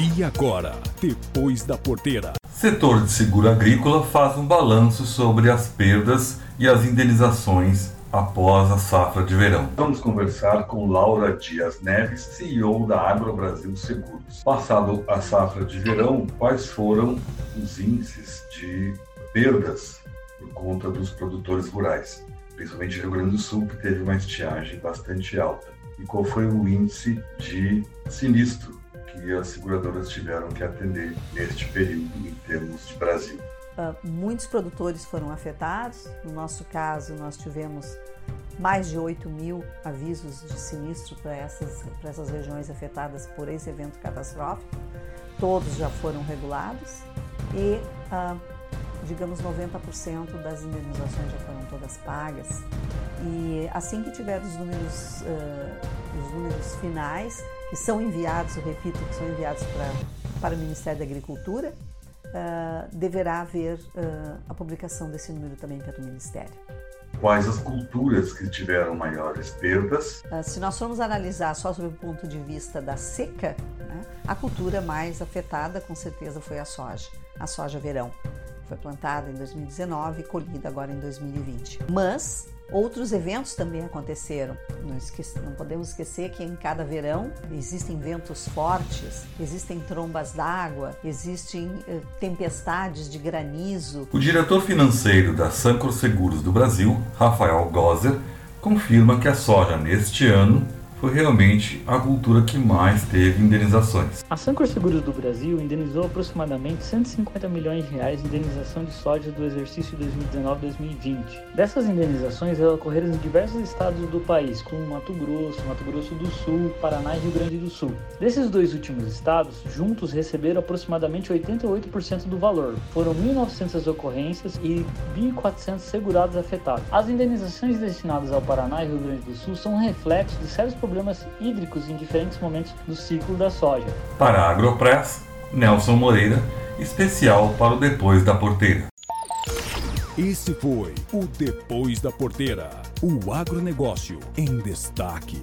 E agora, depois da porteira. Setor de seguro agrícola faz um balanço sobre as perdas e as indenizações após a safra de verão. Vamos conversar com Laura Dias Neves, CEO da AgroBrasil Seguros. Passado a safra de verão, quais foram os índices de perdas por conta dos produtores rurais, principalmente Rio Grande do Sul, que teve uma estiagem bastante alta? E qual foi o índice de sinistro que as seguradoras tiveram que atender neste período em termos de Brasil. Uh, muitos produtores foram afetados. No nosso caso, nós tivemos mais de 8 mil avisos de sinistro para essas, para essas regiões afetadas por esse evento catastrófico. Todos já foram regulados e, uh, digamos, 90% das indenizações já foram todas pagas. E assim que tiver os números, uh, os números finais, que são enviados, eu repito, que são enviados para, para o Ministério da Agricultura, uh, deverá haver uh, a publicação desse número também pelo Ministério. Quais as culturas que tiveram maiores perdas? Uh, se nós formos analisar só sob o ponto de vista da seca, né, a cultura mais afetada com certeza foi a soja, a soja verão. Foi plantada em 2019 e colhida agora em 2020. Mas Outros eventos também aconteceram. Não, esquece, não, podemos esquecer que em cada verão existem ventos fortes, existem trombas d'água, existem eh, tempestades de granizo. O diretor financeiro da Sancor Seguros do Brasil, Rafael Gozer, confirma que a soja neste ano foi realmente a cultura que mais teve indenizações. A Sancor Seguros do Brasil indenizou aproximadamente 150 milhões de reais de indenização de soja do exercício 2019-2020. Dessas indenizações, elas ocorreram em diversos estados do país, como Mato Grosso, Mato Grosso do Sul, Paraná e Rio Grande do Sul. Desses dois últimos estados, juntos receberam aproximadamente 88% do valor. Foram 1.900 ocorrências e 1.400 segurados afetados. As indenizações destinadas ao Paraná e Rio Grande do Sul são reflexos de sérios problemas problemas hídricos em diferentes momentos do ciclo da soja. Para a Agropress, Nelson Moreira, especial para o Depois da Porteira. Esse foi o Depois da Porteira, o agronegócio em destaque.